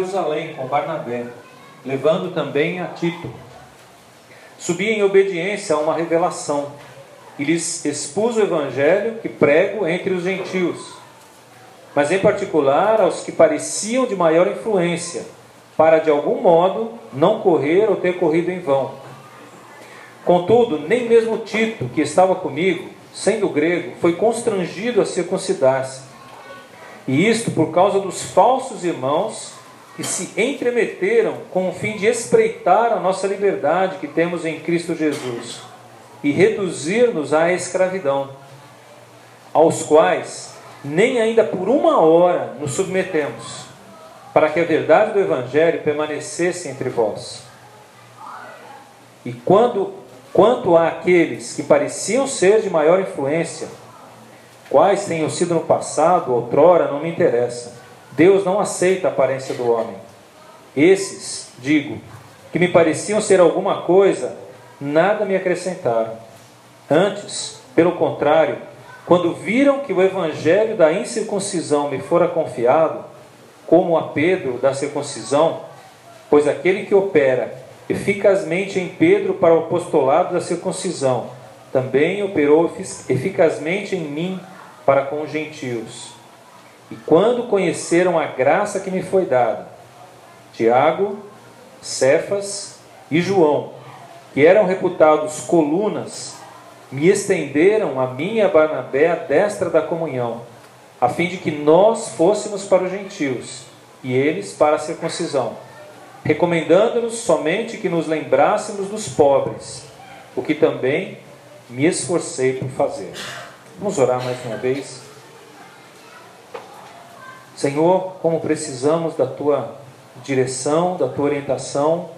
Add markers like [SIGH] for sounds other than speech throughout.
Jerusalém com Barnabé, levando também a Tito. Subi em obediência a uma revelação e lhes expus o evangelho que prego entre os gentios, mas em particular aos que pareciam de maior influência, para de algum modo não correr ou ter corrido em vão. Contudo, nem mesmo Tito, que estava comigo, sendo grego, foi constrangido a circuncidar-se. E isto por causa dos falsos irmãos que se entremeteram com o fim de espreitar a nossa liberdade que temos em Cristo Jesus e reduzir-nos à escravidão, aos quais nem ainda por uma hora nos submetemos, para que a verdade do Evangelho permanecesse entre vós. E quando, quanto àqueles que pareciam ser de maior influência, quais tenham sido no passado, outrora, não me interessa. Deus não aceita a aparência do homem. Esses, digo, que me pareciam ser alguma coisa, nada me acrescentaram. Antes, pelo contrário, quando viram que o evangelho da incircuncisão me fora confiado, como a Pedro da circuncisão, pois aquele que opera eficazmente em Pedro para o apostolado da circuncisão, também operou eficazmente em mim para com os gentios. E quando conheceram a graça que me foi dada, Tiago, Cefas e João, que eram reputados colunas, me estenderam a mim e a Barnabé a destra da comunhão, a fim de que nós fôssemos para os gentios e eles para a circuncisão, recomendando-nos somente que nos lembrássemos dos pobres, o que também me esforcei por fazer. Vamos orar mais uma vez. Senhor, como precisamos da tua direção, da tua orientação,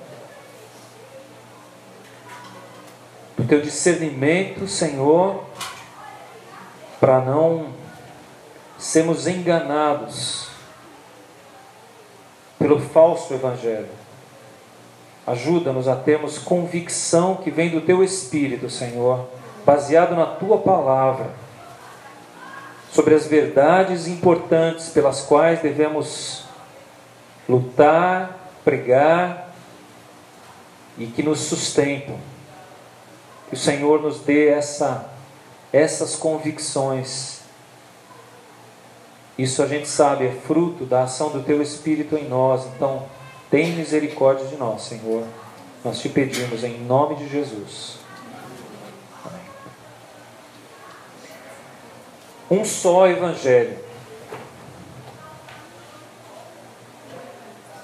do teu discernimento, Senhor, para não sermos enganados pelo falso evangelho. Ajuda-nos a termos convicção que vem do teu espírito, Senhor, baseado na tua palavra, sobre as verdades importantes pelas quais devemos lutar, pregar e que nos sustentam. Que o Senhor nos dê essa, essas convicções. Isso a gente sabe, é fruto da ação do Teu Espírito em nós. Então, tem misericórdia de nós, Senhor. Nós te pedimos em nome de Jesus. Um só Evangelho.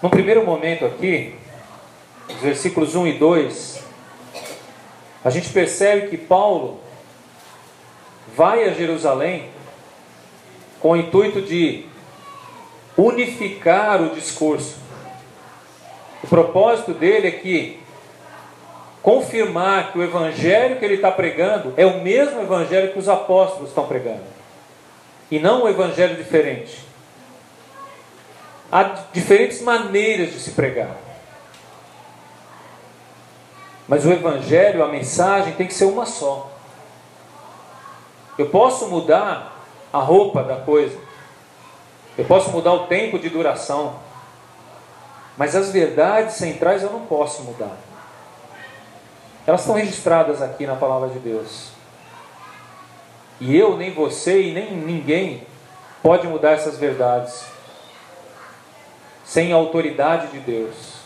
No primeiro momento aqui, os versículos 1 e 2, a gente percebe que Paulo vai a Jerusalém com o intuito de unificar o discurso. O propósito dele é que confirmar que o evangelho que ele está pregando é o mesmo evangelho que os apóstolos estão pregando, e não um evangelho diferente. Há diferentes maneiras de se pregar. Mas o Evangelho, a mensagem, tem que ser uma só. Eu posso mudar a roupa da coisa, eu posso mudar o tempo de duração, mas as verdades centrais eu não posso mudar. Elas estão registradas aqui na palavra de Deus. E eu, nem você e nem ninguém pode mudar essas verdades sem a autoridade de Deus.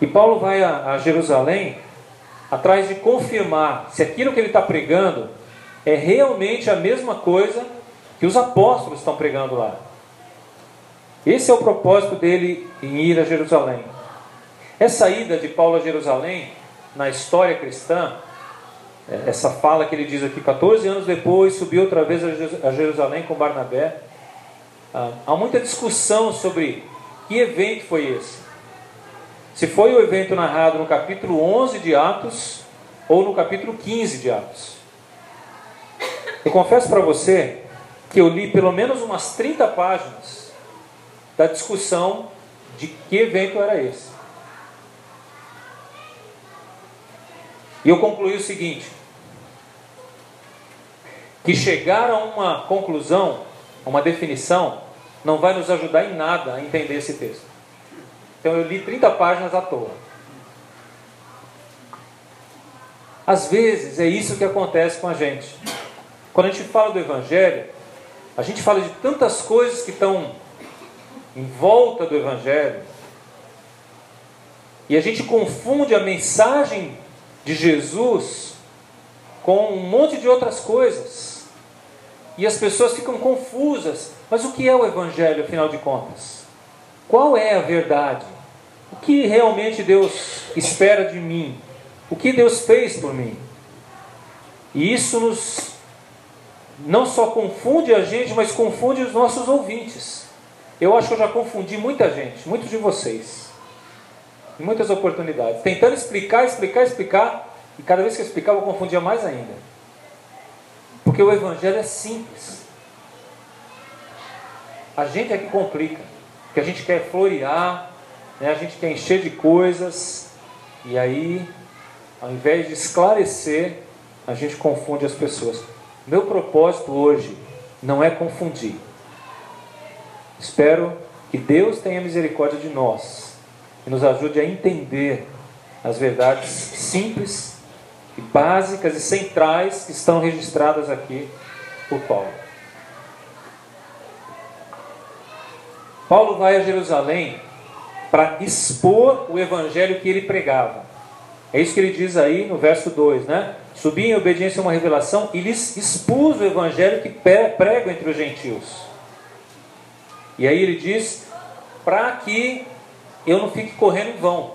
E Paulo vai a, a Jerusalém atrás de confirmar se aquilo que ele está pregando é realmente a mesma coisa que os apóstolos estão pregando lá. Esse é o propósito dele em ir a Jerusalém. Essa ida de Paulo a Jerusalém, na história cristã, essa fala que ele diz aqui, 14 anos depois, subiu outra vez a Jerusalém com Barnabé. Ah, há muita discussão sobre que evento foi esse. Se foi o evento narrado no capítulo 11 de Atos ou no capítulo 15 de Atos. Eu confesso para você que eu li pelo menos umas 30 páginas da discussão de que evento era esse. E eu concluí o seguinte: que chegaram a uma conclusão, uma definição, não vai nos ajudar em nada a entender esse texto. Então eu li 30 páginas à toa. Às vezes é isso que acontece com a gente. Quando a gente fala do Evangelho, a gente fala de tantas coisas que estão em volta do Evangelho, e a gente confunde a mensagem de Jesus com um monte de outras coisas. E as pessoas ficam confusas. Mas o que é o Evangelho, afinal de contas? Qual é a verdade? O que realmente Deus espera de mim? O que Deus fez por mim? E isso nos não só confunde a gente, mas confunde os nossos ouvintes. Eu acho que eu já confundi muita gente, muitos de vocês, muitas oportunidades, tentando explicar, explicar, explicar, e cada vez que eu explicava eu confundia mais ainda. Porque o Evangelho é simples. A gente é que complica, porque a gente quer florear, né? a gente quer encher de coisas, e aí, ao invés de esclarecer, a gente confunde as pessoas. Meu propósito hoje não é confundir. Espero que Deus tenha misericórdia de nós e nos ajude a entender as verdades simples e básicas e centrais que estão registradas aqui por Paulo. Paulo vai a Jerusalém para expor o evangelho que ele pregava. É isso que ele diz aí no verso 2, né? Subi em obediência a uma revelação e lhes expus o evangelho que prego entre os gentios. E aí ele diz: para que eu não fique correndo em vão,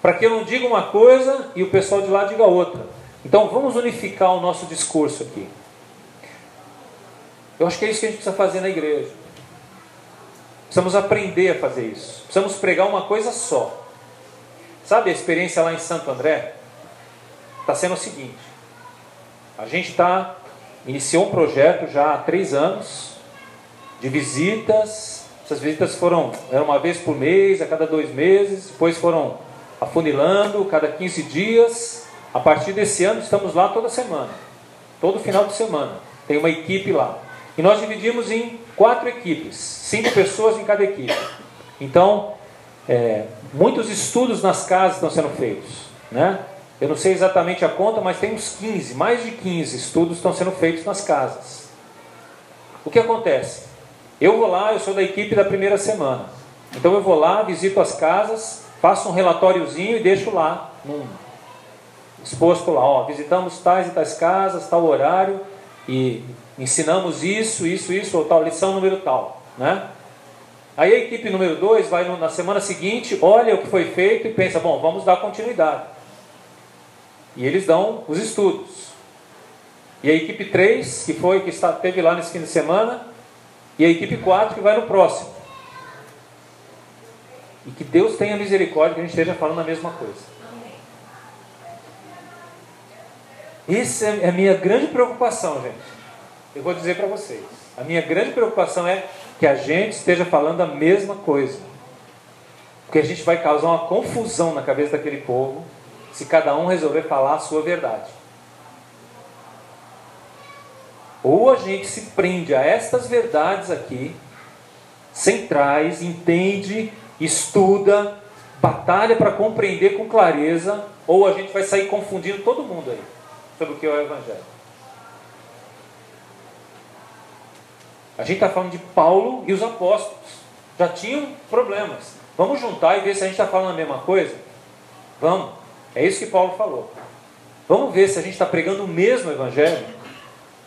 para que eu não diga uma coisa e o pessoal de lá diga outra. Então vamos unificar o nosso discurso aqui. Eu acho que é isso que a gente precisa fazer na igreja. Precisamos aprender a fazer isso. Precisamos pregar uma coisa só. Sabe a experiência lá em Santo André? Está sendo o seguinte: a gente está iniciou um projeto já há três anos de visitas. Essas visitas foram era uma vez por mês, a cada dois meses, depois foram afunilando, cada 15 dias. A partir desse ano estamos lá toda semana, todo final de semana. Tem uma equipe lá. E nós dividimos em quatro equipes, cinco pessoas em cada equipe. Então, é, muitos estudos nas casas estão sendo feitos. Né? Eu não sei exatamente a conta, mas tem uns 15, mais de 15 estudos estão sendo feitos nas casas. O que acontece? Eu vou lá, eu sou da equipe da primeira semana. Então eu vou lá, visito as casas, faço um relatóriozinho e deixo lá, num, exposto lá, ó, visitamos tais e tais casas, tal horário, e ensinamos isso, isso, isso, ou tal, lição número tal. Né? Aí a equipe número 2 vai na semana seguinte, olha o que foi feito e pensa, bom, vamos dar continuidade. E eles dão os estudos. E a equipe 3, que foi que esteve lá nesse fim de semana, e a equipe 4 que vai no próximo. E que Deus tenha misericórdia que a gente esteja falando a mesma coisa. Essa é a minha grande preocupação, gente. Eu vou dizer para vocês. A minha grande preocupação é que a gente esteja falando a mesma coisa. Porque a gente vai causar uma confusão na cabeça daquele povo se cada um resolver falar a sua verdade. Ou a gente se prende a estas verdades aqui, centrais, entende, estuda, batalha para compreender com clareza, ou a gente vai sair confundindo todo mundo aí sobre o que é o Evangelho. A gente está falando de Paulo e os apóstolos. Já tinham problemas. Vamos juntar e ver se a gente está falando a mesma coisa? Vamos. É isso que Paulo falou. Vamos ver se a gente está pregando o mesmo evangelho.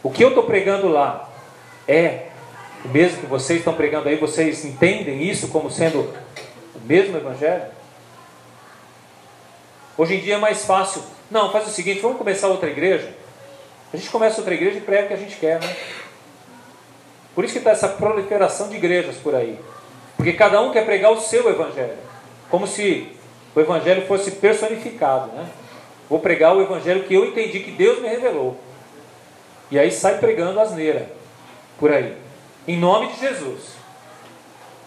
O que eu estou pregando lá é o mesmo que vocês estão pregando aí? Vocês entendem isso como sendo o mesmo evangelho? Hoje em dia é mais fácil. Não, faz o seguinte: vamos começar outra igreja. A gente começa outra igreja e prega o que a gente quer, né? Por isso que está essa proliferação de igrejas por aí. Porque cada um quer pregar o seu evangelho. Como se o evangelho fosse personificado. Né? Vou pregar o evangelho que eu entendi que Deus me revelou. E aí sai pregando asneira por aí. Em nome de Jesus.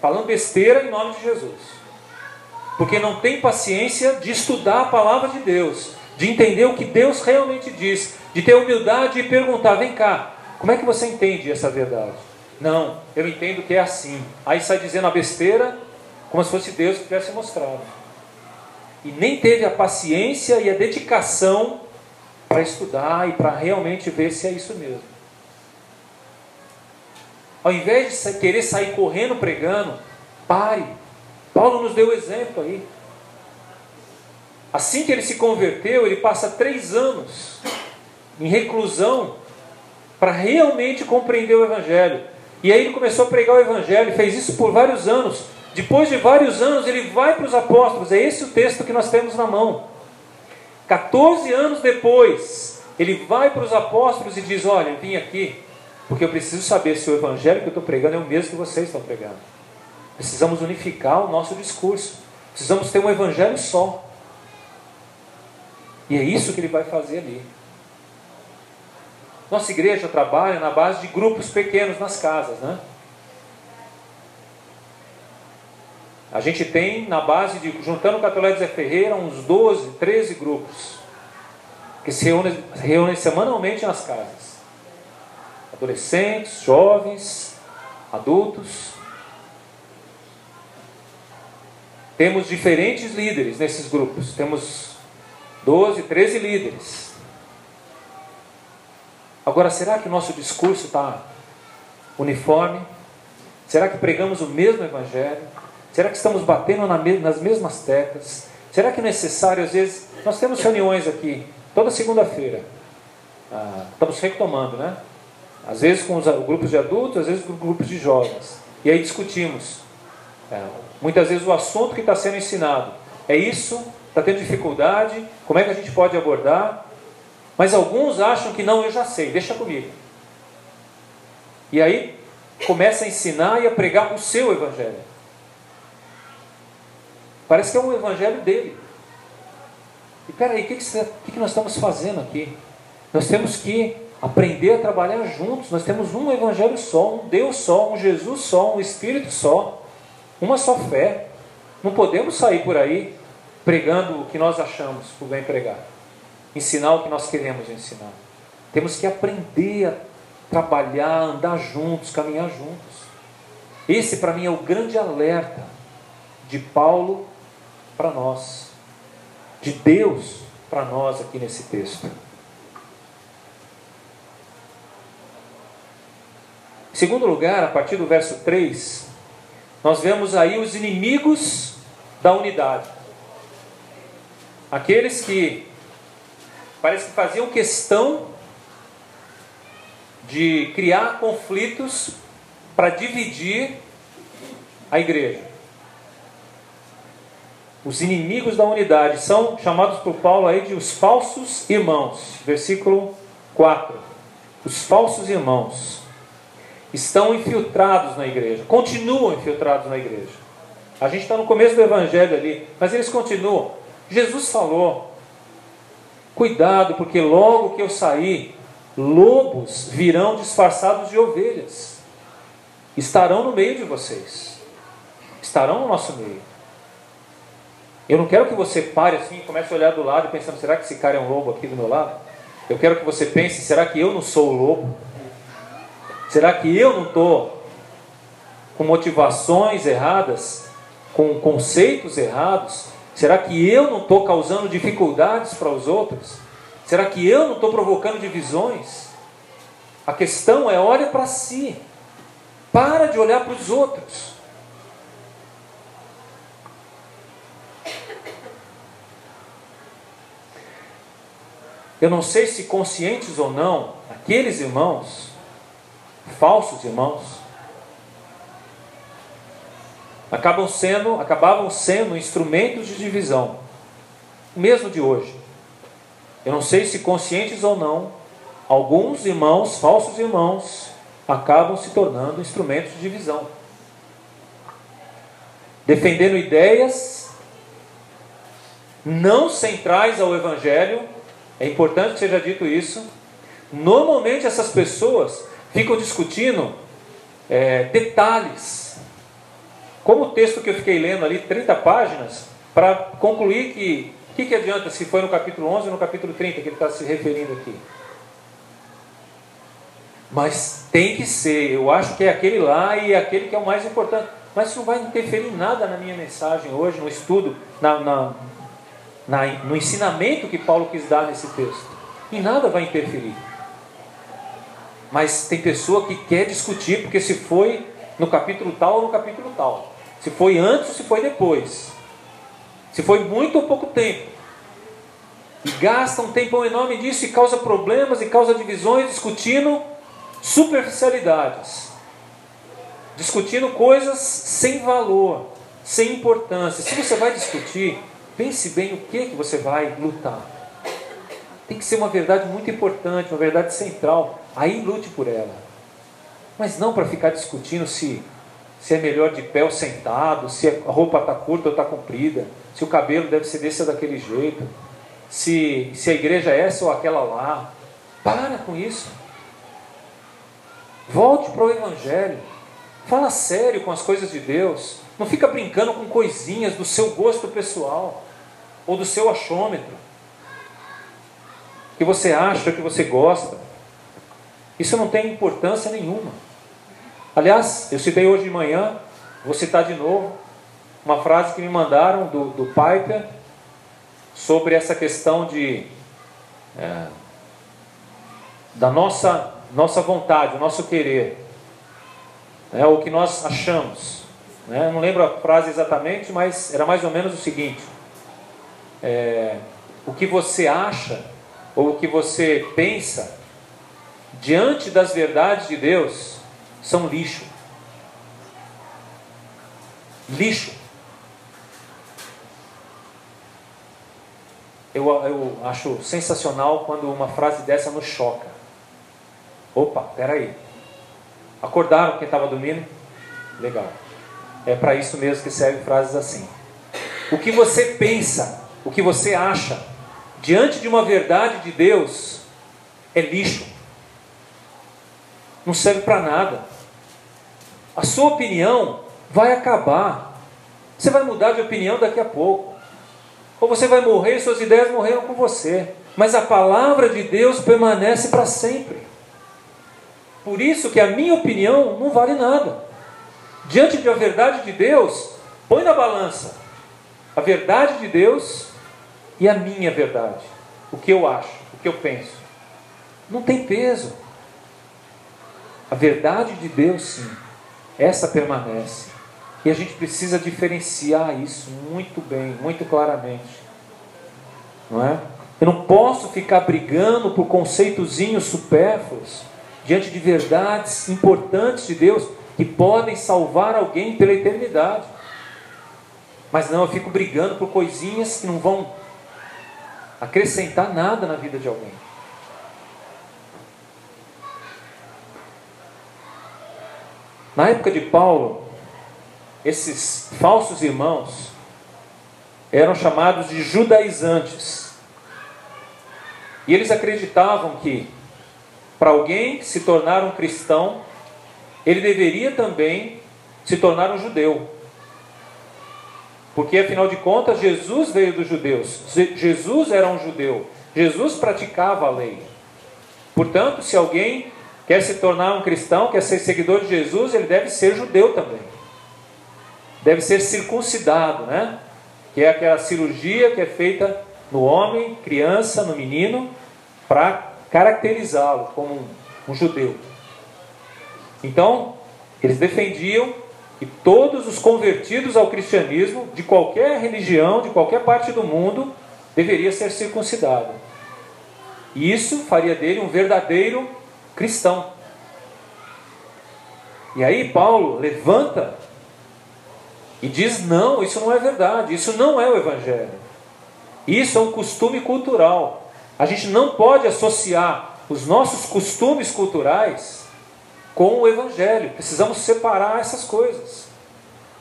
Falando besteira em nome de Jesus. Porque não tem paciência de estudar a palavra de Deus, de entender o que Deus realmente diz, de ter humildade e perguntar: vem cá, como é que você entende essa verdade? Não, eu entendo que é assim. Aí sai dizendo a besteira, como se fosse Deus que tivesse mostrado. E nem teve a paciência e a dedicação para estudar e para realmente ver se é isso mesmo. Ao invés de querer sair correndo pregando, pare. Paulo nos deu exemplo aí. Assim que ele se converteu, ele passa três anos em reclusão para realmente compreender o Evangelho. E aí ele começou a pregar o Evangelho, fez isso por vários anos. Depois de vários anos, ele vai para os apóstolos. É esse o texto que nós temos na mão. 14 anos depois, ele vai para os apóstolos e diz: Olha, vim aqui porque eu preciso saber se o evangelho que eu estou pregando é o mesmo que vocês estão pregando. Precisamos unificar o nosso discurso. Precisamos ter um evangelho só. E é isso que ele vai fazer ali. Nossa igreja trabalha na base de grupos pequenos nas casas, né? A gente tem na base de, juntando o Catolé Zé Ferreira, uns 12, 13 grupos que se reúnem, reúnem semanalmente nas casas. Adolescentes, jovens, adultos. Temos diferentes líderes nesses grupos. Temos 12, 13 líderes. Agora, será que o nosso discurso está uniforme? Será que pregamos o mesmo evangelho? Será que estamos batendo nas mesmas teclas? Será que é necessário, às vezes, nós temos reuniões aqui, toda segunda-feira. Ah, estamos retomando, né? Às vezes com os grupos de adultos, às vezes com grupos de jovens. E aí discutimos. É, muitas vezes o assunto que está sendo ensinado é isso, está tendo dificuldade, como é que a gente pode abordar? Mas alguns acham que não, eu já sei, deixa comigo. E aí começa a ensinar e a pregar o seu evangelho. Parece que é um evangelho dele. E peraí, o que, que, que nós estamos fazendo aqui? Nós temos que aprender a trabalhar juntos. Nós temos um evangelho só, um Deus só, um Jesus só, um Espírito só, uma só fé. Não podemos sair por aí pregando o que nós achamos por bem pregar, ensinar o que nós queremos ensinar. Temos que aprender a trabalhar, andar juntos, caminhar juntos. Esse para mim é o grande alerta de Paulo para nós, de Deus para nós aqui nesse texto. Em segundo lugar, a partir do verso 3, nós vemos aí os inimigos da unidade. Aqueles que parece que faziam questão de criar conflitos para dividir a igreja. Os inimigos da unidade são chamados por Paulo aí de os falsos irmãos. Versículo 4. Os falsos irmãos estão infiltrados na igreja, continuam infiltrados na igreja. A gente está no começo do evangelho ali, mas eles continuam. Jesus falou: cuidado, porque logo que eu sair, lobos virão disfarçados de ovelhas, estarão no meio de vocês, estarão no nosso meio. Eu não quero que você pare assim e comece a olhar do lado pensando: será que esse cara é um lobo aqui do meu lado? Eu quero que você pense: será que eu não sou o lobo? Será que eu não estou com motivações erradas, com conceitos errados? Será que eu não estou causando dificuldades para os outros? Será que eu não estou provocando divisões? A questão é: olha para si, para de olhar para os outros. Eu não sei se conscientes ou não, aqueles irmãos, falsos irmãos, acabam sendo, acabavam sendo instrumentos de divisão, mesmo de hoje. Eu não sei se conscientes ou não, alguns irmãos, falsos irmãos, acabam se tornando instrumentos de divisão. Defendendo ideias não centrais ao Evangelho, é importante que seja dito isso. Normalmente essas pessoas ficam discutindo é, detalhes. Como o texto que eu fiquei lendo ali, 30 páginas, para concluir que o que, que adianta se foi no capítulo 11 ou no capítulo 30 que ele está se referindo aqui? Mas tem que ser, eu acho que é aquele lá e é aquele que é o mais importante. Mas isso não vai interferir em nada na minha mensagem hoje, no estudo, na, na, na, no ensinamento que Paulo quis dar nesse texto. Em nada vai interferir. Mas tem pessoa que quer discutir, porque se foi no capítulo tal ou no capítulo tal. Se foi antes ou se foi depois. Se foi muito ou pouco tempo. E gasta um tempo enorme disso e causa problemas e causa divisões discutindo superficialidades. Discutindo coisas sem valor, sem importância. Se você vai discutir, pense bem o que, que você vai lutar. Tem que ser uma verdade muito importante, uma verdade central. Aí lute por ela. Mas não para ficar discutindo se, se é melhor de pé ou sentado, se a roupa está curta ou está comprida, se o cabelo deve ser desse ou daquele jeito, se, se a igreja é essa ou aquela lá. Para com isso. Volte para o Evangelho. Fala sério com as coisas de Deus. Não fica brincando com coisinhas do seu gosto pessoal ou do seu achômetro. Que você acha, que você gosta. Isso não tem importância nenhuma. Aliás, eu citei hoje de manhã, vou citar de novo, uma frase que me mandaram do, do Piper sobre essa questão de é, da nossa nossa vontade, o nosso querer, né, o que nós achamos. Né? Não lembro a frase exatamente, mas era mais ou menos o seguinte: é, o que você acha ou o que você pensa diante das verdades de Deus são lixo. Lixo. Eu, eu acho sensacional quando uma frase dessa nos choca. Opa, peraí. Acordaram quem estava dormindo? Legal. É para isso mesmo que servem frases assim. O que você pensa, o que você acha, diante de uma verdade de Deus, é lixo. Não serve para nada. A sua opinião vai acabar. Você vai mudar de opinião daqui a pouco. Ou você vai morrer e suas ideias morreram com você. Mas a palavra de Deus permanece para sempre. Por isso que a minha opinião não vale nada. Diante da verdade de Deus, põe na balança a verdade de Deus e a minha verdade. O que eu acho, o que eu penso. Não tem peso. A verdade de Deus, sim, essa permanece. E a gente precisa diferenciar isso muito bem, muito claramente. Não é? Eu não posso ficar brigando por conceitozinhos supérfluos diante de verdades importantes de Deus que podem salvar alguém pela eternidade. Mas não, eu fico brigando por coisinhas que não vão acrescentar nada na vida de alguém. Na época de Paulo, esses falsos irmãos eram chamados de judaizantes. E eles acreditavam que para alguém se tornar um cristão, ele deveria também se tornar um judeu. Porque afinal de contas, Jesus veio dos judeus. Jesus era um judeu. Jesus praticava a lei. Portanto, se alguém quer se tornar um cristão, quer ser seguidor de Jesus, ele deve ser judeu também. Deve ser circuncidado, né? Que é aquela cirurgia que é feita no homem, criança, no menino, para caracterizá-lo como um, um judeu. Então, eles defendiam que todos os convertidos ao cristianismo, de qualquer religião, de qualquer parte do mundo, deveria ser circuncidado. E isso faria dele um verdadeiro cristão. E aí Paulo levanta e diz: não, isso não é verdade, isso não é o Evangelho. Isso é um costume cultural. A gente não pode associar os nossos costumes culturais com o Evangelho. Precisamos separar essas coisas.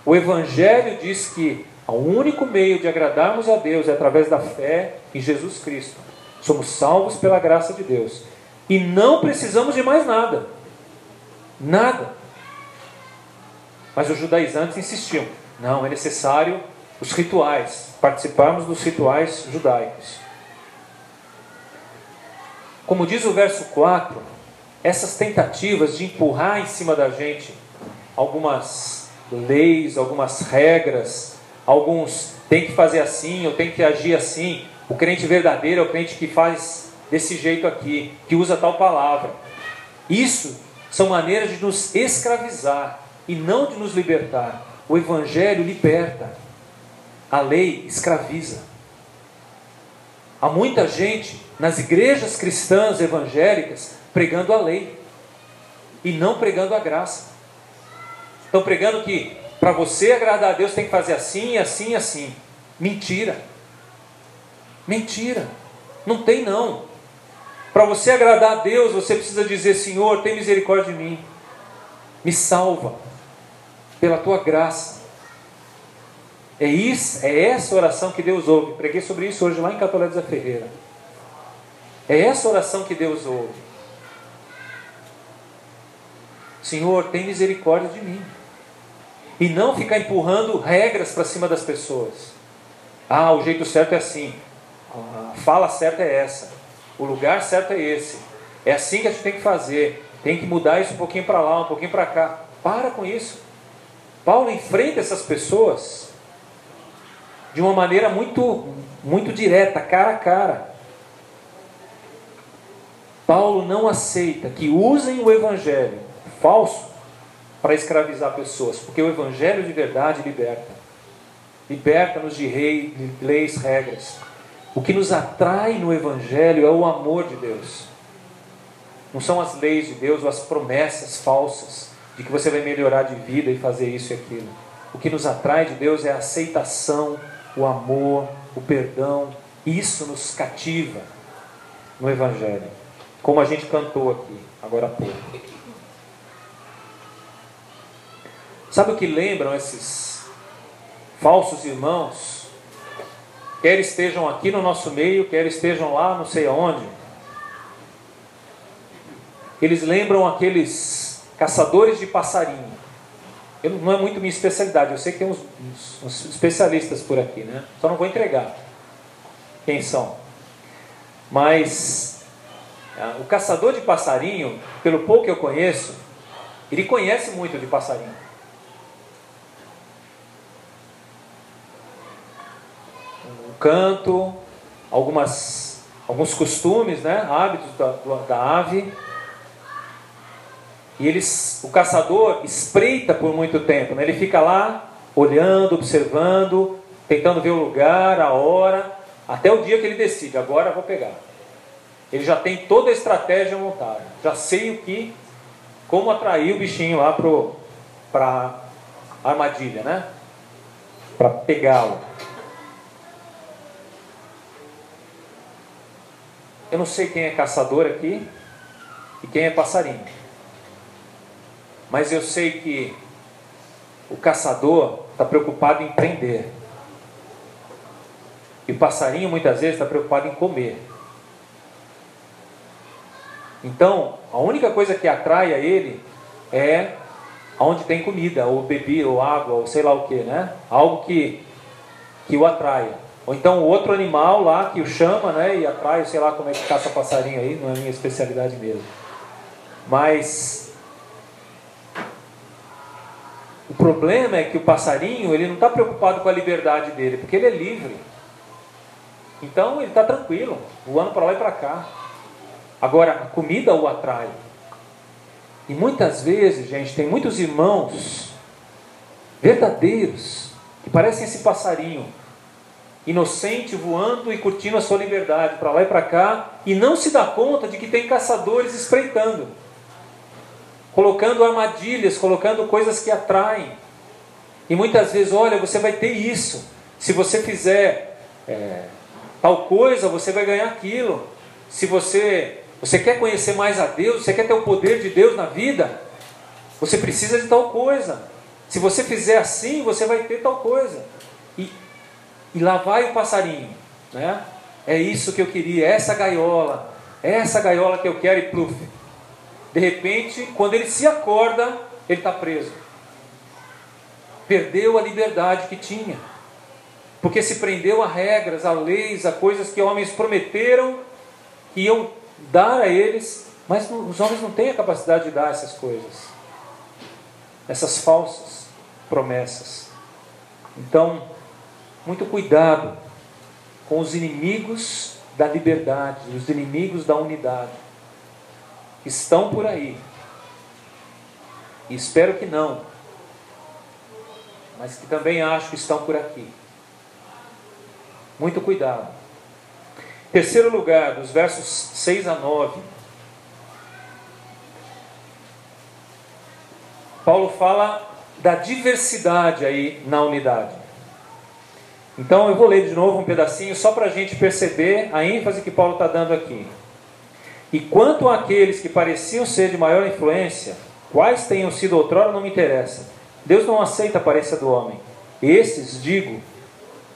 O Evangelho diz que o único meio de agradarmos a Deus é através da fé em Jesus Cristo. Somos salvos pela graça de Deus. E não precisamos de mais nada. Nada. Mas os judaizantes insistiam: não, é necessário os rituais, participarmos dos rituais judaicos. Como diz o verso 4, essas tentativas de empurrar em cima da gente algumas leis, algumas regras, alguns tem que fazer assim, ou tem que agir assim. O crente verdadeiro é o crente que faz desse jeito aqui, que usa tal palavra. Isso são maneiras de nos escravizar e não de nos libertar. O Evangelho liberta, a lei escraviza. Há muita gente nas igrejas cristãs evangélicas pregando a lei e não pregando a graça. Estão pregando que para você agradar a Deus tem que fazer assim, assim, assim. Mentira. Mentira. Não tem não. Para você agradar a Deus, você precisa dizer: Senhor, tem misericórdia de mim. Me salva pela tua graça. É isso, é essa oração que Deus ouve. Preguei sobre isso hoje lá em Catolé da Ferreira. É essa oração que Deus ouve. Senhor, tem misericórdia de mim. E não ficar empurrando regras para cima das pessoas. Ah, o jeito certo é assim. A fala certa é essa. O lugar certo é esse. É assim que a gente tem que fazer. Tem que mudar isso um pouquinho para lá, um pouquinho para cá. Para com isso. Paulo enfrenta essas pessoas de uma maneira muito, muito direta, cara a cara. Paulo não aceita que usem o evangelho falso para escravizar pessoas, porque o evangelho de verdade liberta. Liberta-nos de, rei, de leis, regras. O que nos atrai no Evangelho é o amor de Deus. Não são as leis de Deus ou as promessas falsas de que você vai melhorar de vida e fazer isso e aquilo. O que nos atrai de Deus é a aceitação, o amor, o perdão. Isso nos cativa no Evangelho. Como a gente cantou aqui, agora há pouco. Sabe o que lembram esses falsos irmãos? Quer estejam aqui no nosso meio, quer estejam lá, não sei aonde. Eles lembram aqueles caçadores de passarinho. Eu, não é muito minha especialidade, eu sei que tem uns, uns, uns especialistas por aqui, né? Só não vou entregar quem são. Mas ah, o caçador de passarinho, pelo pouco que eu conheço, ele conhece muito de passarinho. canto, algumas, alguns costumes, né, hábitos da, da ave. E eles, o caçador espreita por muito tempo, né? ele fica lá olhando, observando, tentando ver o lugar, a hora, até o dia que ele decide, agora vou pegar. Ele já tem toda a estratégia montada, já sei o que, como atrair o bichinho lá para a armadilha, né? Para pegá-lo. Eu não sei quem é caçador aqui e quem é passarinho. Mas eu sei que o caçador está preocupado em prender. E o passarinho muitas vezes está preocupado em comer. Então, a única coisa que atrai a ele é onde tem comida, ou bebida, ou água, ou sei lá o que, né? Algo que, que o atraia. Ou então o outro animal lá que o chama, né? E atrai, sei lá como é que caça passarinho aí, não é minha especialidade mesmo. Mas o problema é que o passarinho ele não está preocupado com a liberdade dele, porque ele é livre. Então ele está tranquilo, voando para lá e para cá. Agora a comida o atrai. E muitas vezes, gente, tem muitos irmãos verdadeiros que parecem esse passarinho inocente, voando e curtindo a sua liberdade para lá e para cá, e não se dá conta de que tem caçadores espreitando, colocando armadilhas, colocando coisas que atraem. E muitas vezes, olha, você vai ter isso. Se você fizer é, tal coisa, você vai ganhar aquilo. Se você, você quer conhecer mais a Deus, você quer ter o poder de Deus na vida, você precisa de tal coisa. Se você fizer assim, você vai ter tal coisa. E e lá vai o passarinho, né? É isso que eu queria, essa gaiola, essa gaiola que eu quero e pluf. De repente, quando ele se acorda, ele está preso. Perdeu a liberdade que tinha. Porque se prendeu a regras, a leis, a coisas que homens prometeram que iam dar a eles, Mas os homens não têm a capacidade de dar essas coisas, essas falsas promessas. Então, muito cuidado com os inimigos da liberdade, os inimigos da unidade, estão por aí. E espero que não, mas que também acho que estão por aqui. Muito cuidado. Terceiro lugar, dos versos 6 a 9. Paulo fala da diversidade aí na unidade. Então eu vou ler de novo um pedacinho só para a gente perceber a ênfase que Paulo está dando aqui. E quanto àqueles que pareciam ser de maior influência, quais tenham sido outrora não me interessa. Deus não aceita a aparência do homem. Esses, digo,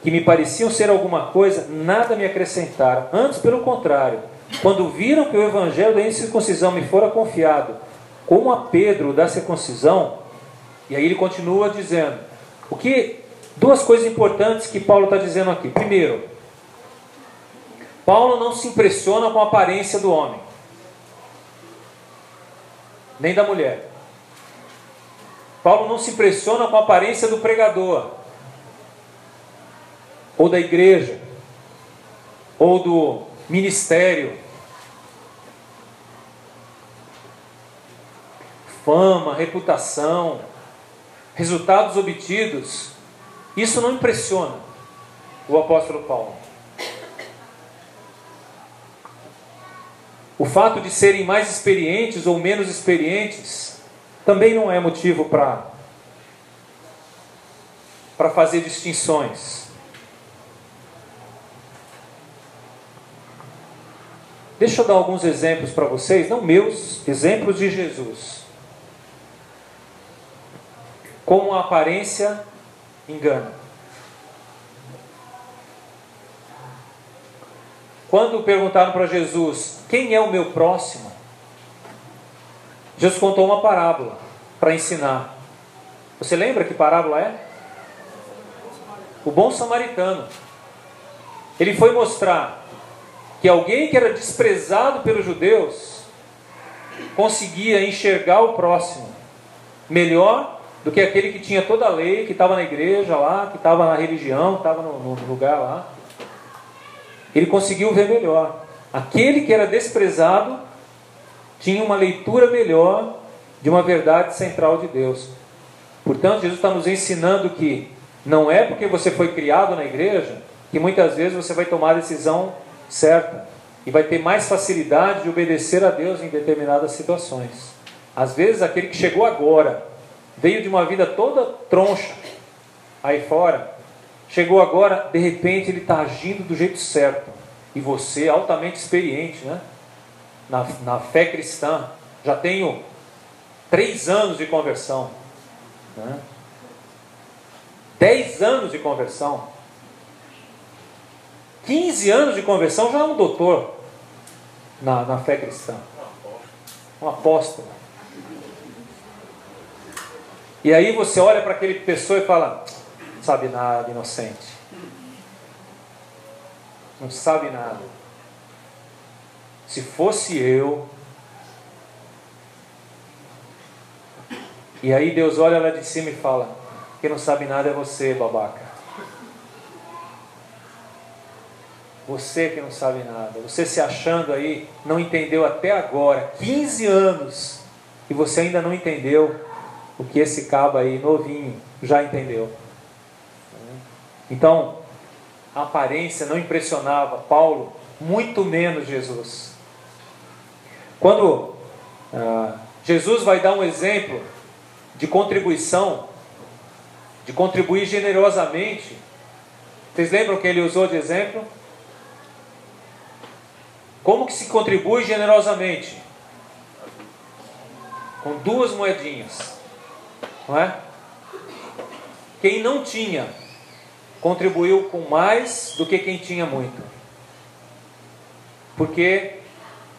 que me pareciam ser alguma coisa, nada me acrescentaram. Antes, pelo contrário, quando viram que o evangelho da incircuncisão me fora confiado, como a Pedro da circuncisão, e aí ele continua dizendo: o que duas coisas importantes que Paulo está dizendo aqui. Primeiro, Paulo não se impressiona com a aparência do homem, nem da mulher. Paulo não se impressiona com a aparência do pregador ou da igreja, ou do ministério. Fama, reputação, resultados obtidos, isso não impressiona o apóstolo Paulo. O fato de serem mais experientes ou menos experientes também não é motivo para para fazer distinções. Deixa eu dar alguns exemplos para vocês, não meus, exemplos de Jesus. Como a aparência engana. Quando perguntaram para Jesus, quem é o meu próximo? Jesus contou uma parábola para ensinar. Você lembra que parábola é? O bom samaritano. Ele foi mostrar que alguém que era desprezado pelos judeus conseguia enxergar o próximo melhor do que aquele que tinha toda a lei, que estava na igreja lá, que estava na religião, que estava no, no lugar lá. Ele conseguiu ver melhor. Aquele que era desprezado tinha uma leitura melhor de uma verdade central de Deus. Portanto, Jesus está nos ensinando que não é porque você foi criado na igreja que muitas vezes você vai tomar a decisão certa e vai ter mais facilidade de obedecer a Deus em determinadas situações. Às vezes, aquele que chegou agora, veio de uma vida toda troncha aí fora, chegou agora, de repente ele está agindo do jeito certo. E você, altamente experiente né? na, na fé cristã, já tenho três anos de conversão, né? dez anos de conversão. 15 anos de conversão já é um doutor na, na fé cristã. Um apóstolo. E aí você olha para aquele pessoa e fala: sabe nada, inocente. Não sabe nada. Se fosse eu. E aí Deus olha lá de cima e fala: quem não sabe nada é você, babaca. Você que não sabe nada, você se achando aí, não entendeu até agora, 15 anos, e você ainda não entendeu o que esse cabo aí, novinho, já entendeu. Então, a aparência não impressionava Paulo, muito menos Jesus. Quando ah, Jesus vai dar um exemplo de contribuição, de contribuir generosamente, vocês lembram que ele usou de exemplo? Como que se contribui generosamente? Com duas moedinhas. Não é? Quem não tinha, contribuiu com mais do que quem tinha muito. Porque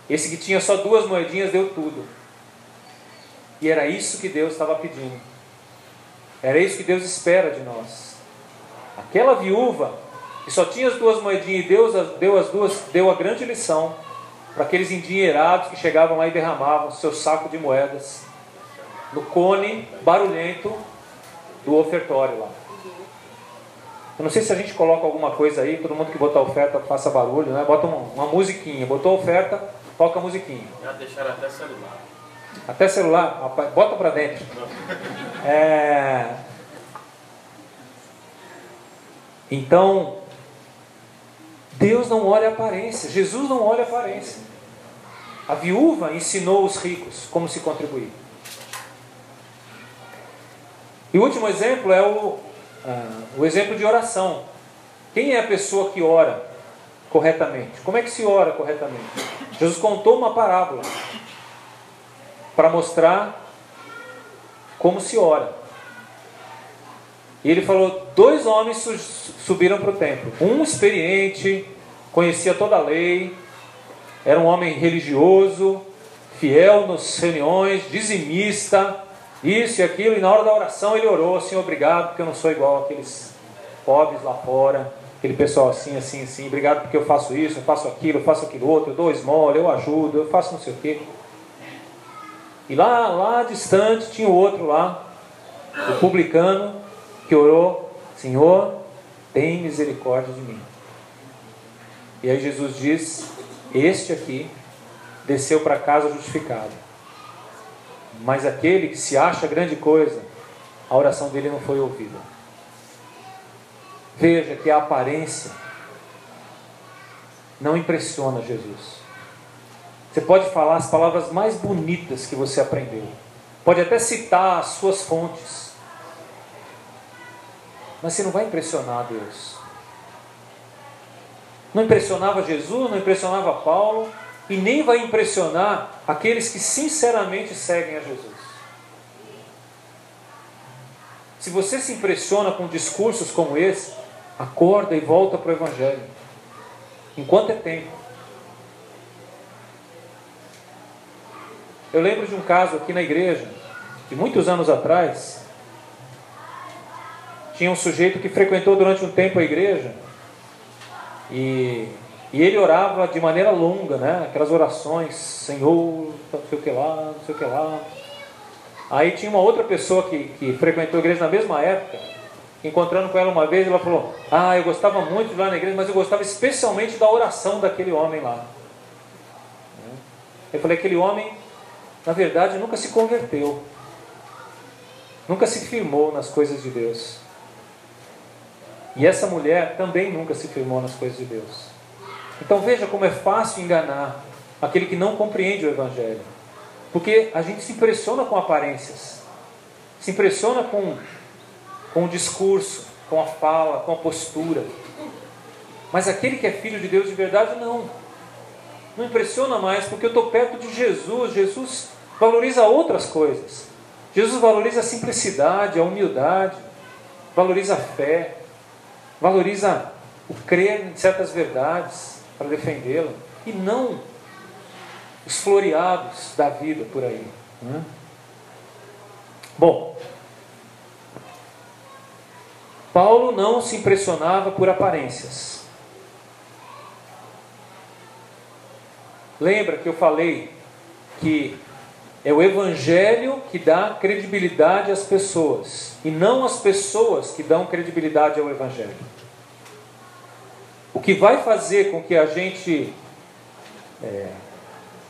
esse que tinha só duas moedinhas deu tudo. E era isso que Deus estava pedindo. Era isso que Deus espera de nós. Aquela viúva que só tinha as duas moedinhas e Deus deu as duas, deu a grande lição. para aqueles endinheirados que chegavam lá e derramavam seu saco de moedas no cone barulhento do ofertório lá. Eu não sei se a gente coloca alguma coisa aí, todo mundo que botar oferta faça barulho, né? Bota uma, uma musiquinha, botou oferta, toca a musiquinha. Já deixaram até celular. Até celular, rapaz, bota para dentro. [LAUGHS] É... Então, Deus não olha a aparência, Jesus não olha a aparência. A viúva ensinou os ricos como se contribuir. E o último exemplo é o, uh, o exemplo de oração. Quem é a pessoa que ora corretamente? Como é que se ora corretamente? Jesus contou uma parábola para mostrar como se ora. E ele falou: dois homens subiram para o templo. Um experiente, conhecia toda a lei, era um homem religioso, fiel nas reuniões, dizimista, isso e aquilo. E na hora da oração ele orou assim: obrigado, porque eu não sou igual aqueles pobres lá fora, aquele pessoal assim, assim, assim. Obrigado porque eu faço isso, eu faço aquilo, eu faço aquilo outro, eu dou esmola, eu ajudo, eu faço não sei o quê. E lá, lá distante tinha o outro lá, o publicano, que orou: Senhor, tem misericórdia de mim. E aí Jesus diz: Este aqui desceu para casa justificado. Mas aquele que se acha grande coisa, a oração dele não foi ouvida. Veja que a aparência não impressiona Jesus. Você pode falar as palavras mais bonitas que você aprendeu. Pode até citar as suas fontes. Mas você não vai impressionar Deus. Não impressionava Jesus, não impressionava Paulo e nem vai impressionar aqueles que sinceramente seguem a Jesus. Se você se impressiona com discursos como esse, acorda e volta para o Evangelho. Enquanto é tempo. Eu lembro de um caso aqui na igreja, de muitos anos atrás. Tinha um sujeito que frequentou durante um tempo a igreja e, e ele orava de maneira longa, né? Aquelas orações, Senhor, não sei o que lá, não sei o que lá. Aí tinha uma outra pessoa que, que frequentou a igreja na mesma época, encontrando com ela uma vez, ela falou: Ah, eu gostava muito de lá na igreja, mas eu gostava especialmente da oração daquele homem lá. Eu falei: aquele homem na verdade, nunca se converteu, nunca se firmou nas coisas de Deus. E essa mulher também nunca se firmou nas coisas de Deus. Então veja como é fácil enganar aquele que não compreende o Evangelho. Porque a gente se impressiona com aparências, se impressiona com, com o discurso, com a fala, com a postura. Mas aquele que é filho de Deus de verdade, não. Não impressiona mais, porque eu estou perto de Jesus. Jesus valoriza outras coisas. Jesus valoriza a simplicidade, a humildade, valoriza a fé, valoriza o crer em certas verdades para defendê-la e não os floreados da vida por aí. Né? Bom, Paulo não se impressionava por aparências. Lembra que eu falei que é o Evangelho que dá credibilidade às pessoas e não as pessoas que dão credibilidade ao Evangelho. O que vai fazer com que a gente é,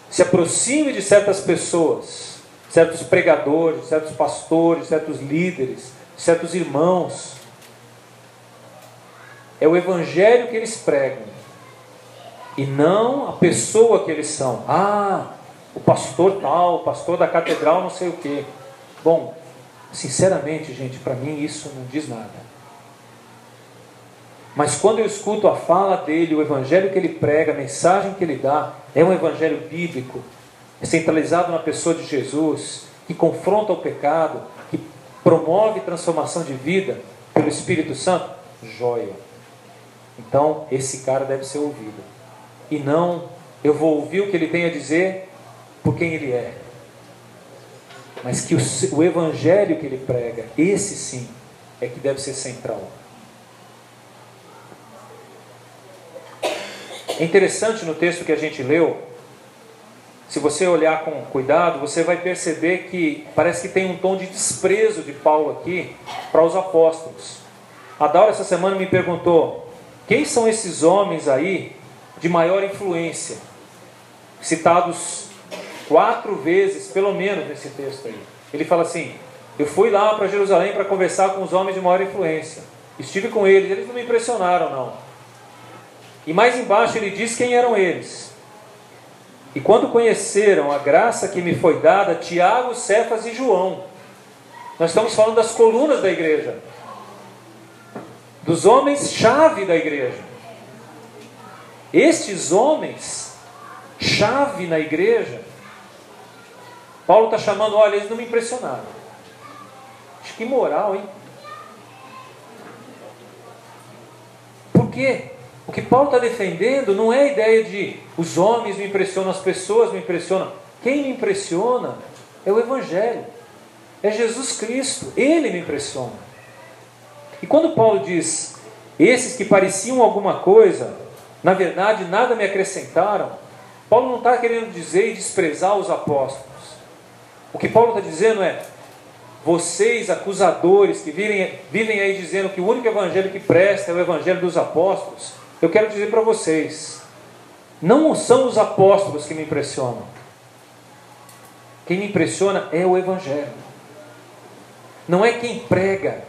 se aproxime de certas pessoas, certos pregadores, certos pastores, certos líderes, certos irmãos, é o Evangelho que eles pregam e não a pessoa que eles são. Ah, o pastor tal, o pastor da catedral, não sei o quê. Bom, sinceramente, gente, para mim isso não diz nada. Mas quando eu escuto a fala dele, o evangelho que ele prega, a mensagem que ele dá, é um evangelho bíblico, é centralizado na pessoa de Jesus, que confronta o pecado, que promove transformação de vida pelo Espírito Santo, joia. Então, esse cara deve ser ouvido. E não, eu vou ouvir o que ele tem a dizer por quem ele é, mas que o, o evangelho que ele prega, esse sim, é que deve ser central. É interessante no texto que a gente leu se você olhar com cuidado, você vai perceber que parece que tem um tom de desprezo de Paulo aqui para os apóstolos. A Daura essa semana me perguntou: quem são esses homens aí de maior influência? Citados quatro vezes, pelo menos, nesse texto aí. Ele fala assim: Eu fui lá para Jerusalém para conversar com os homens de maior influência. Estive com eles, eles não me impressionaram, não. E mais embaixo ele diz quem eram eles. E quando conheceram a graça que me foi dada, Tiago, Cefas e João. Nós estamos falando das colunas da igreja. Dos homens chave da igreja. Estes homens chave na igreja, Paulo está chamando, olha, eles não me impressionaram. Que moral, hein? Por quê? O que Paulo está defendendo não é a ideia de os homens me impressionam, as pessoas me impressionam. Quem me impressiona é o Evangelho, é Jesus Cristo, ele me impressiona. E quando Paulo diz, esses que pareciam alguma coisa, na verdade nada me acrescentaram, Paulo não está querendo dizer e desprezar os apóstolos. O que Paulo está dizendo é, vocês acusadores que vivem, vivem aí dizendo que o único evangelho que presta é o evangelho dos apóstolos, eu quero dizer para vocês: não são os apóstolos que me impressionam. Quem me impressiona é o Evangelho. Não é quem prega,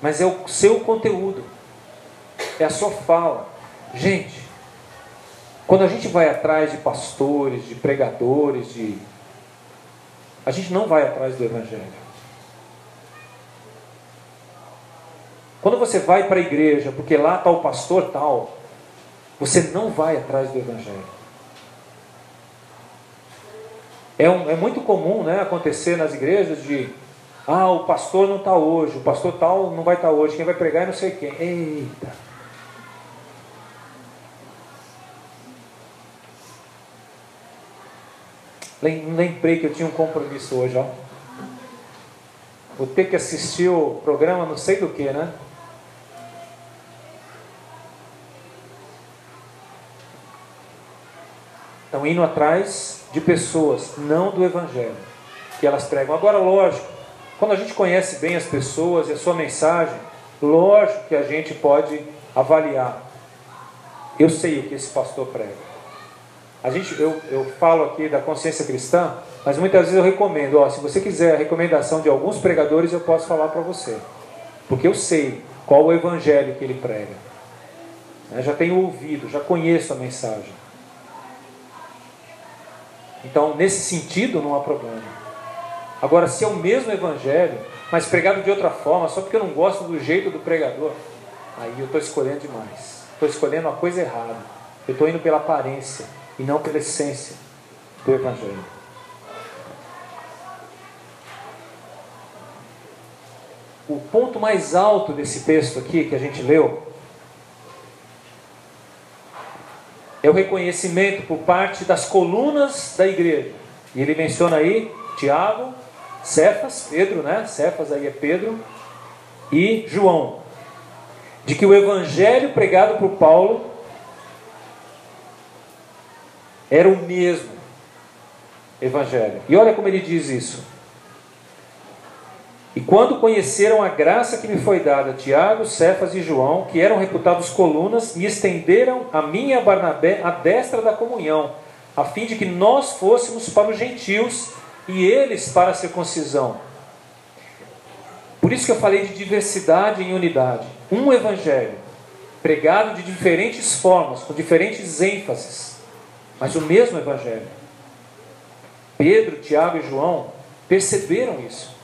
mas é o seu conteúdo, é a sua fala. Gente, quando a gente vai atrás de pastores, de pregadores, de. A gente não vai atrás do Evangelho. Quando você vai para a igreja, porque lá está o pastor tal, você não vai atrás do Evangelho. É, um, é muito comum né, acontecer nas igrejas de ah, o pastor não está hoje, o pastor tal não vai estar tá hoje, quem vai pregar é não sei quem. Eita! Lembrei que eu tinha um compromisso hoje, ó. Vou ter que assistir o programa não sei do que, né? Estão indo atrás de pessoas, não do Evangelho, que elas pregam. Agora, lógico, quando a gente conhece bem as pessoas e a sua mensagem, lógico que a gente pode avaliar. Eu sei o que esse pastor prega. A gente, eu, eu falo aqui da consciência cristã, mas muitas vezes eu recomendo, ó, se você quiser a recomendação de alguns pregadores, eu posso falar para você. Porque eu sei qual o evangelho que ele prega. Eu já tenho ouvido, já conheço a mensagem. Então, nesse sentido, não há problema. Agora, se é o mesmo evangelho, mas pregado de outra forma, só porque eu não gosto do jeito do pregador, aí eu estou escolhendo demais. Estou escolhendo uma coisa errada. Eu estou indo pela aparência e não pela essência do evangelho. O ponto mais alto desse texto aqui que a gente leu é o reconhecimento por parte das colunas da igreja. E ele menciona aí Tiago, Cefas, Pedro, né? Cefas aí é Pedro, e João. De que o evangelho pregado por Paulo era o mesmo evangelho. E olha como ele diz isso. E quando conheceram a graça que me foi dada, Tiago, Cefas e João, que eram reputados colunas, me estenderam a mim e a Barnabé a destra da comunhão, a fim de que nós fôssemos para os gentios e eles para a circuncisão. Por isso que eu falei de diversidade em unidade. Um evangelho, pregado de diferentes formas, com diferentes ênfases, mas o mesmo evangelho. Pedro, Tiago e João perceberam isso.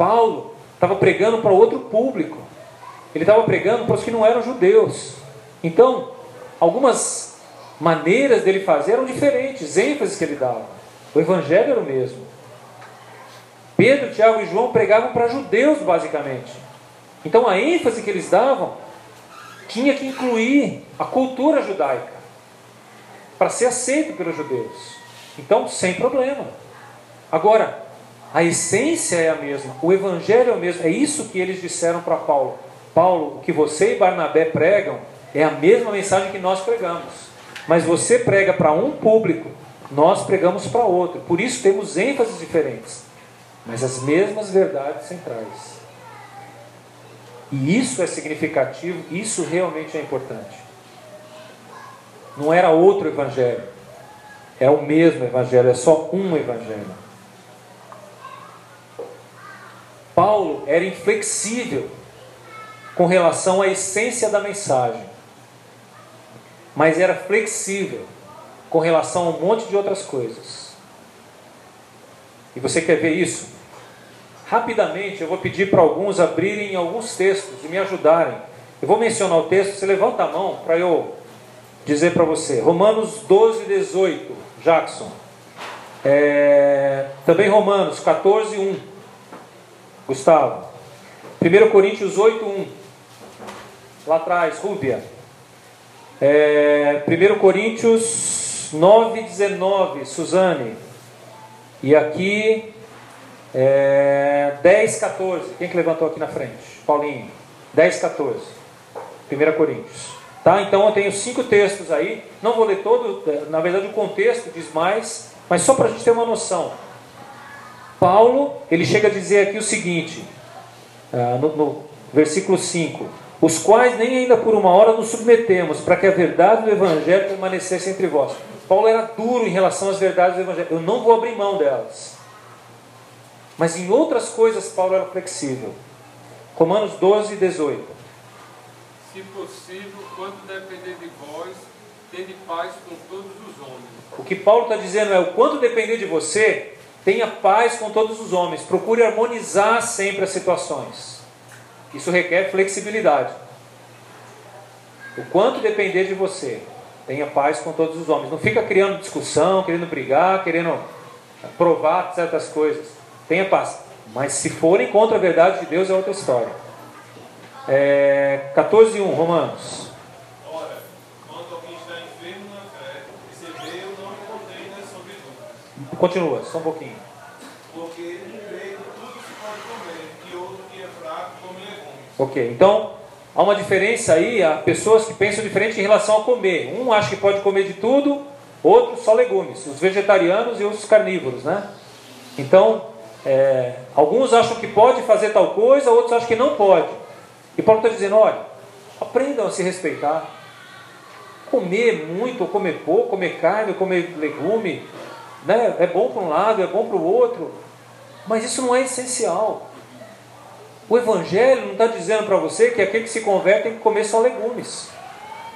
Paulo estava pregando para outro público. Ele estava pregando para os que não eram judeus. Então, algumas maneiras dele fazer eram diferentes, ênfases que ele dava. O evangelho era o mesmo. Pedro, Tiago e João pregavam para judeus, basicamente. Então, a ênfase que eles davam tinha que incluir a cultura judaica para ser aceito pelos judeus. Então, sem problema. Agora, a essência é a mesma, o evangelho é o mesmo. É isso que eles disseram para Paulo. Paulo, o que você e Barnabé pregam é a mesma mensagem que nós pregamos. Mas você prega para um público, nós pregamos para outro. Por isso temos ênfases diferentes, mas as mesmas verdades centrais. E isso é significativo, isso realmente é importante. Não era outro evangelho, é o mesmo evangelho, é só um evangelho. Paulo era inflexível com relação à essência da mensagem, mas era flexível com relação a um monte de outras coisas. E você quer ver isso? Rapidamente eu vou pedir para alguns abrirem alguns textos e me ajudarem. Eu vou mencionar o texto, você levanta a mão para eu dizer para você. Romanos 12, 18, Jackson. É, também Romanos 14, 1. Gustavo. 1 Coríntios 8, 1. Lá atrás, Rúbia. É, 1 Coríntios 9, 19, Suzane. E aqui é, 10, 14. Quem que levantou aqui na frente? Paulinho. 10, 14. 1 Coríntios. Tá? Então eu tenho cinco textos aí. Não vou ler todo, na verdade o contexto diz mais, mas só para a gente ter uma noção. Paulo, ele chega a dizer aqui o seguinte, uh, no, no versículo 5: Os quais nem ainda por uma hora nos submetemos, para que a verdade do Evangelho permanecesse entre vós. Paulo era duro em relação às verdades do Evangelho. Eu não vou abrir mão delas. Mas em outras coisas Paulo era flexível. Romanos 12, 18. Se possível, quanto depender de vós, tende paz com todos os homens. O que Paulo está dizendo é: o quanto depender de você, tenha paz com todos os homens. Procure harmonizar sempre as situações. Isso requer flexibilidade. O quanto depender de você, tenha paz com todos os homens. Não fica criando discussão, querendo brigar, querendo provar certas coisas tenha paz. Mas se forem contra a verdade de Deus é outra história. É, 14.1, Romanos. Ora, quando alguém está enfermo na fé, receber o nome contém sobre dúvidas. Continua, só um pouquinho. Porque um grego tudo se pode comer, e outro que é fraco come legumes. Ok, então há uma diferença aí, há pessoas que pensam diferente em relação a comer. Um acha que pode comer de tudo, outro só legumes. Os vegetarianos e os carnívoros, né? Então, é, alguns acham que pode fazer tal coisa, outros acham que não pode. E Paulo está dizendo: olha, aprendam a se respeitar. Comer muito ou comer pouco, comer carne ou comer legume, né? é bom para um lado, é bom para o outro, mas isso não é essencial. O Evangelho não está dizendo para você que aquele que se converte tem que comer só legumes.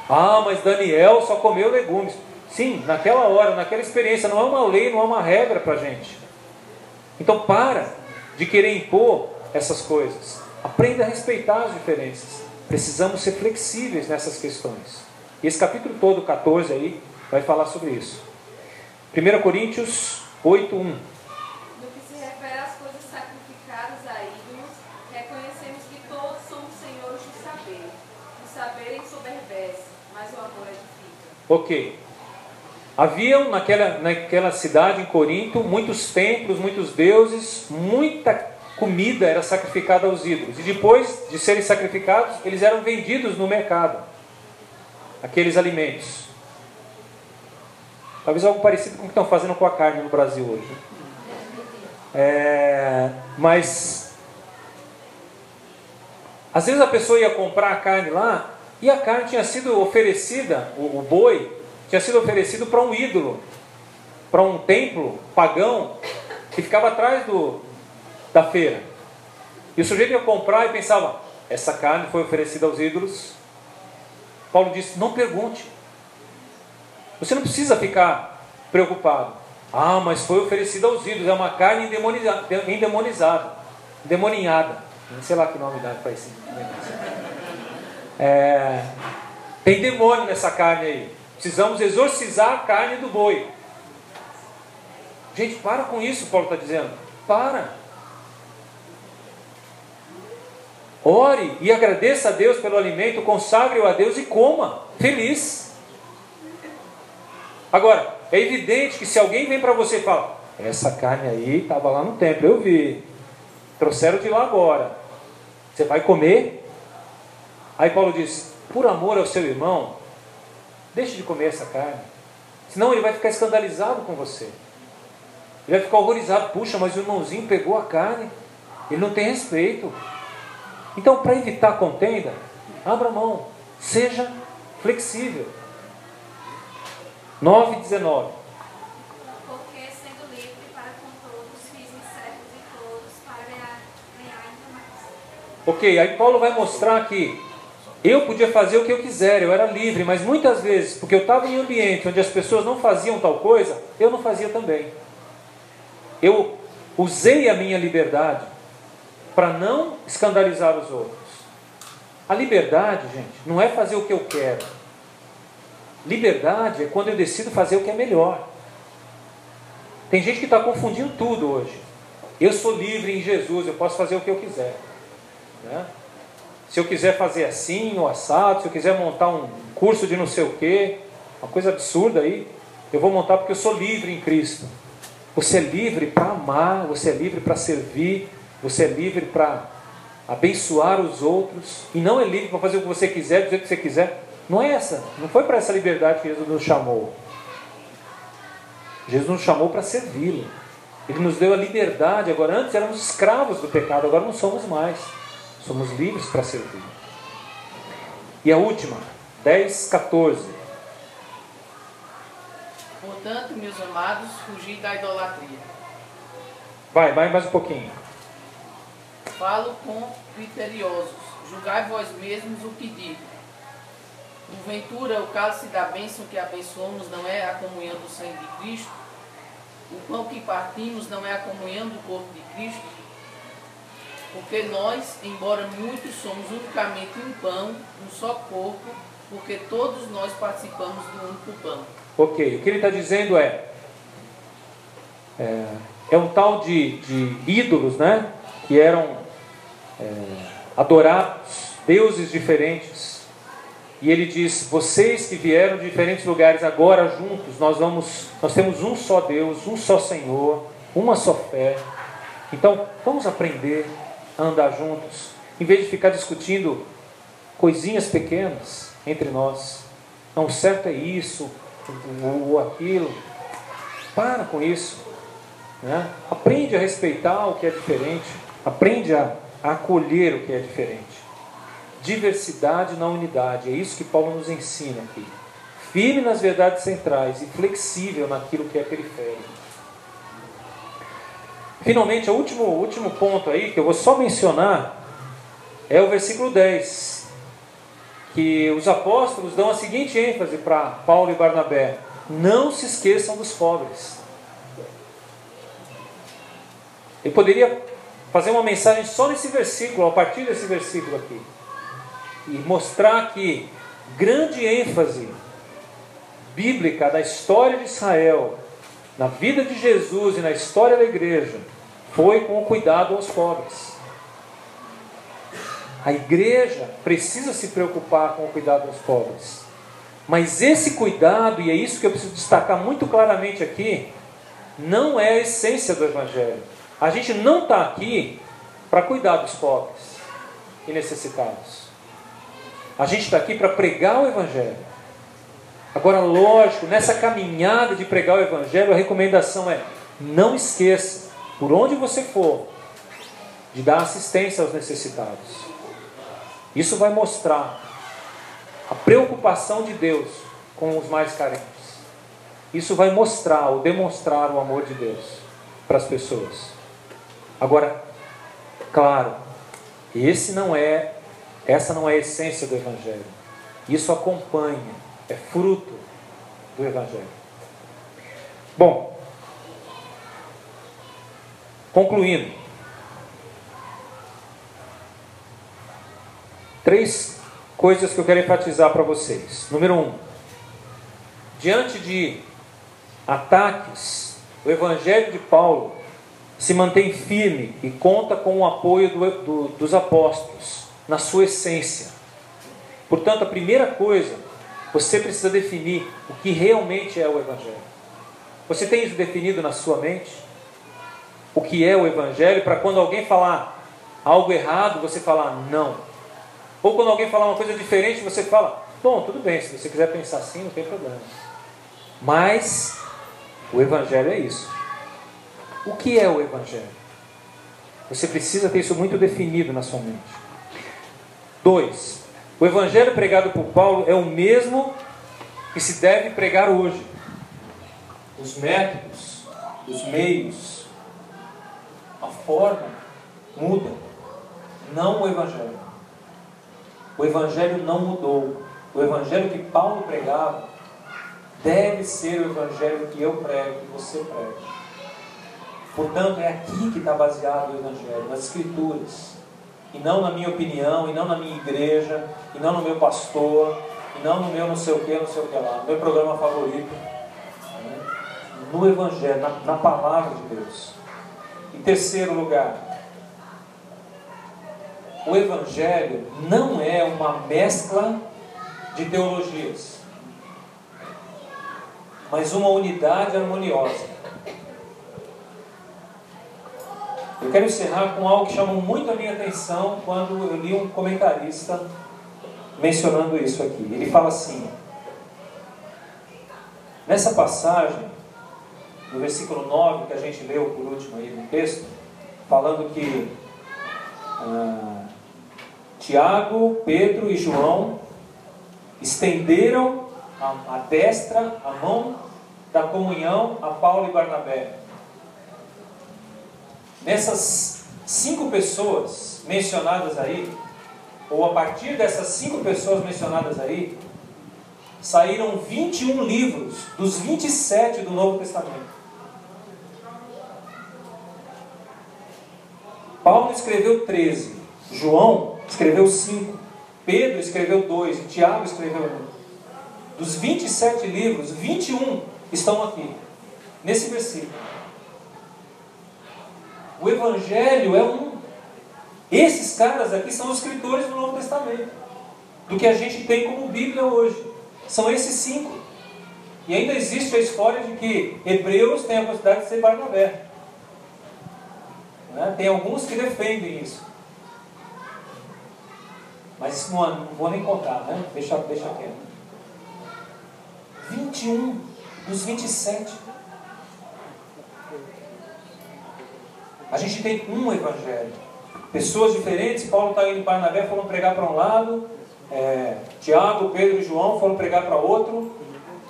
Ah, mas Daniel só comeu legumes. Sim, naquela hora, naquela experiência, não é uma lei, não é uma regra para a gente. Então para de querer impor essas coisas. Aprenda a respeitar as diferenças. Precisamos ser flexíveis nessas questões. E esse capítulo todo, 14 aí, vai falar sobre isso. 1 Coríntios 8, 1. No que se refere às coisas sacrificadas a ídolos, reconhecemos que todos somos senhores do saber. O saber ensoberbece, mas o amor edifica. Ok. Haviam naquela, naquela cidade, em Corinto, muitos templos, muitos deuses, muita comida era sacrificada aos ídolos. E depois de serem sacrificados, eles eram vendidos no mercado. Aqueles alimentos. Talvez algo parecido com o que estão fazendo com a carne no Brasil hoje. É, mas às vezes a pessoa ia comprar a carne lá e a carne tinha sido oferecida, o, o boi, tinha sido oferecido para um ídolo, para um templo pagão que ficava atrás do, da feira. E o sujeito ia comprar e pensava: essa carne foi oferecida aos ídolos. Paulo disse: não pergunte. Você não precisa ficar preocupado. Ah, mas foi oferecida aos ídolos, é uma carne endemonizada, endemonizada demoninhada. Não sei lá que nome dá para esse. É, tem demônio nessa carne aí. Precisamos exorcizar a carne do boi. Gente, para com isso, Paulo está dizendo. Para. Ore e agradeça a Deus pelo alimento, consagre-o a Deus e coma, feliz. Agora, é evidente que se alguém vem para você e fala: Essa carne aí estava lá no templo, eu vi. Trouxeram de lá agora. Você vai comer? Aí Paulo diz: Por amor ao seu irmão, Deixe de comer essa carne. Senão ele vai ficar escandalizado com você. Ele vai ficar horrorizado. Puxa, mas o irmãozinho pegou a carne. Ele não tem respeito. Então, para evitar contenda, abra mão. Seja flexível. 9 e 19. Porque, sendo livre para com todos, fiz-me de todos para ganhar, ganhar ainda mais. Ok, aí Paulo vai mostrar que eu podia fazer o que eu quiser, eu era livre, mas muitas vezes, porque eu estava em um ambiente onde as pessoas não faziam tal coisa, eu não fazia também. Eu usei a minha liberdade para não escandalizar os outros. A liberdade, gente, não é fazer o que eu quero. Liberdade é quando eu decido fazer o que é melhor. Tem gente que está confundindo tudo hoje. Eu sou livre em Jesus, eu posso fazer o que eu quiser. Né? Se eu quiser fazer assim, ou assado, se eu quiser montar um curso de não sei o quê, uma coisa absurda aí, eu vou montar porque eu sou livre em Cristo. Você é livre para amar, você é livre para servir, você é livre para abençoar os outros, e não é livre para fazer o que você quiser, dizer o que você quiser. Não é essa, não foi para essa liberdade que Jesus nos chamou. Jesus nos chamou para servi-lo. Ele nos deu a liberdade. Agora, antes éramos escravos do pecado, agora não somos mais. Somos livres para servir. E a última, 10, 14. Portanto, meus amados, fugi da idolatria. Vai, vai mais um pouquinho. Falo com criteriosos. Julgai vós mesmos o que digo. Porventura, o cálice da bênção que abençoamos não é a comunhão do sangue de Cristo? O pão que partimos não é a comunhão do corpo de Cristo? Porque nós, embora muitos, somos unicamente um pão, um só corpo, porque todos nós participamos do único pão. Ok, o que ele está dizendo é, é. É um tal de, de ídolos, né? Que eram é, adorados, deuses diferentes. E ele diz: Vocês que vieram de diferentes lugares, agora juntos, nós vamos, nós temos um só Deus, um só Senhor, uma só fé. Então, vamos aprender a andar juntos, em vez de ficar discutindo coisinhas pequenas entre nós. Não, certo é isso, ou aquilo. Para com isso. Né? Aprende a respeitar o que é diferente. Aprende a acolher o que é diferente. Diversidade na unidade. É isso que Paulo nos ensina aqui. Firme nas verdades centrais e flexível naquilo que é periférico. Finalmente, o último, último ponto aí, que eu vou só mencionar, é o versículo 10. Que os apóstolos dão a seguinte ênfase para Paulo e Barnabé: Não se esqueçam dos pobres. Ele poderia fazer uma mensagem só nesse versículo, a partir desse versículo aqui, e mostrar que grande ênfase bíblica da história de Israel, na vida de Jesus e na história da igreja, foi com o cuidado aos pobres. A igreja precisa se preocupar com o cuidado aos pobres. Mas esse cuidado, e é isso que eu preciso destacar muito claramente aqui, não é a essência do Evangelho. A gente não está aqui para cuidar dos pobres e necessitados. A gente está aqui para pregar o Evangelho. Agora, lógico, nessa caminhada de pregar o Evangelho, a recomendação é: não esqueça, por onde você for, de dar assistência aos necessitados. Isso vai mostrar a preocupação de Deus com os mais carentes. Isso vai mostrar ou demonstrar o amor de Deus para as pessoas. Agora, claro, esse não é, essa não é a essência do Evangelho. Isso acompanha, é fruto do Evangelho. Bom, concluindo, três coisas que eu quero enfatizar para vocês. Número um, diante de ataques, o Evangelho de Paulo se mantém firme e conta com o apoio do, do, dos apóstolos na sua essência. Portanto, a primeira coisa, você precisa definir o que realmente é o Evangelho. Você tem isso definido na sua mente? O que é o Evangelho? Para quando alguém falar algo errado, você falar não. Ou quando alguém falar uma coisa diferente, você fala, Bom, tudo bem, se você quiser pensar assim, não tem problema. Mas o Evangelho é isso. O que é o Evangelho? Você precisa ter isso muito definido na sua mente. Dois, o Evangelho pregado por Paulo é o mesmo que se deve pregar hoje. Os métodos, os meios, a forma muda, não o Evangelho. O Evangelho não mudou. O Evangelho que Paulo pregava deve ser o Evangelho que eu prego, que você prega. Portanto, é aqui que está baseado o Evangelho, nas Escrituras. E não na minha opinião, e não na minha igreja, e não no meu pastor, e não no meu não sei o que, não sei o que lá, no meu programa favorito. Né? No Evangelho, na, na palavra de Deus. Em terceiro lugar, o Evangelho não é uma mescla de teologias, mas uma unidade harmoniosa. Eu quero encerrar com algo que chamou muito a minha atenção quando eu li um comentarista mencionando isso aqui. Ele fala assim: nessa passagem, no versículo 9, que a gente leu por último aí no texto, falando que ah, Tiago, Pedro e João estenderam a, a destra, a mão da comunhão a Paulo e Barnabé. Nessas cinco pessoas mencionadas aí, ou a partir dessas cinco pessoas mencionadas aí, saíram 21 livros dos 27 do Novo Testamento. Paulo escreveu 13, João escreveu 5, Pedro escreveu 2 e Tiago escreveu 1. Dos 27 livros, 21 estão aqui, nesse versículo. O Evangelho é um. Esses caras aqui são os escritores do Novo Testamento, do que a gente tem como Bíblia hoje. São esses cinco. E ainda existe a história de que Hebreus tem a possibilidade de ser Barnabé. Né? Tem alguns que defendem isso. Mas isso não, não vou nem contar, né? Deixa, deixa quieto. 21 dos 27 A gente tem um evangelho. Pessoas diferentes, Paulo está indo para Barnabé, foram pregar para um lado, é, Tiago, Pedro e João foram pregar para outro,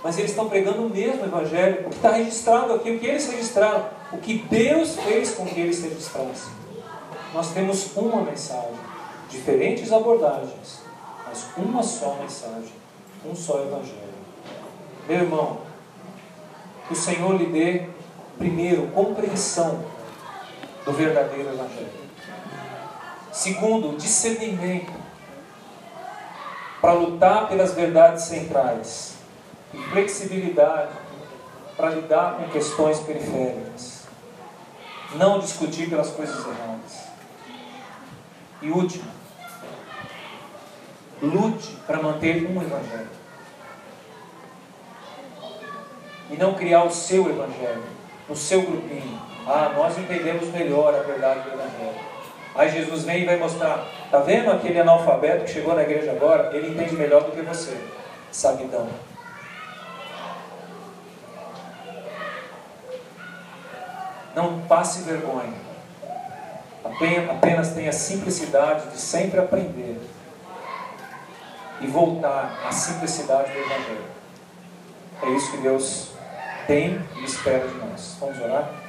mas eles estão pregando o mesmo evangelho, o que está registrado aqui, o que eles registraram, o que Deus fez com que eles registrassem. Nós temos uma mensagem, diferentes abordagens, mas uma só mensagem, um só evangelho. Meu irmão, que o Senhor lhe dê, primeiro, compreensão do verdadeiro Evangelho. Segundo, discernimento para lutar pelas verdades centrais e flexibilidade para lidar com questões periféricas. Não discutir pelas coisas erradas. E último, lute para manter um Evangelho. E não criar o seu Evangelho, o seu grupinho ah, nós entendemos melhor a verdade do Evangelho. Aí Jesus vem e vai mostrar, tá vendo aquele analfabeto que chegou na igreja agora? Ele entende melhor do que você. Sabidão. Não passe vergonha. Apenas tenha simplicidade de sempre aprender e voltar à simplicidade do Evangelho. É isso que Deus tem e espera de nós. Vamos orar?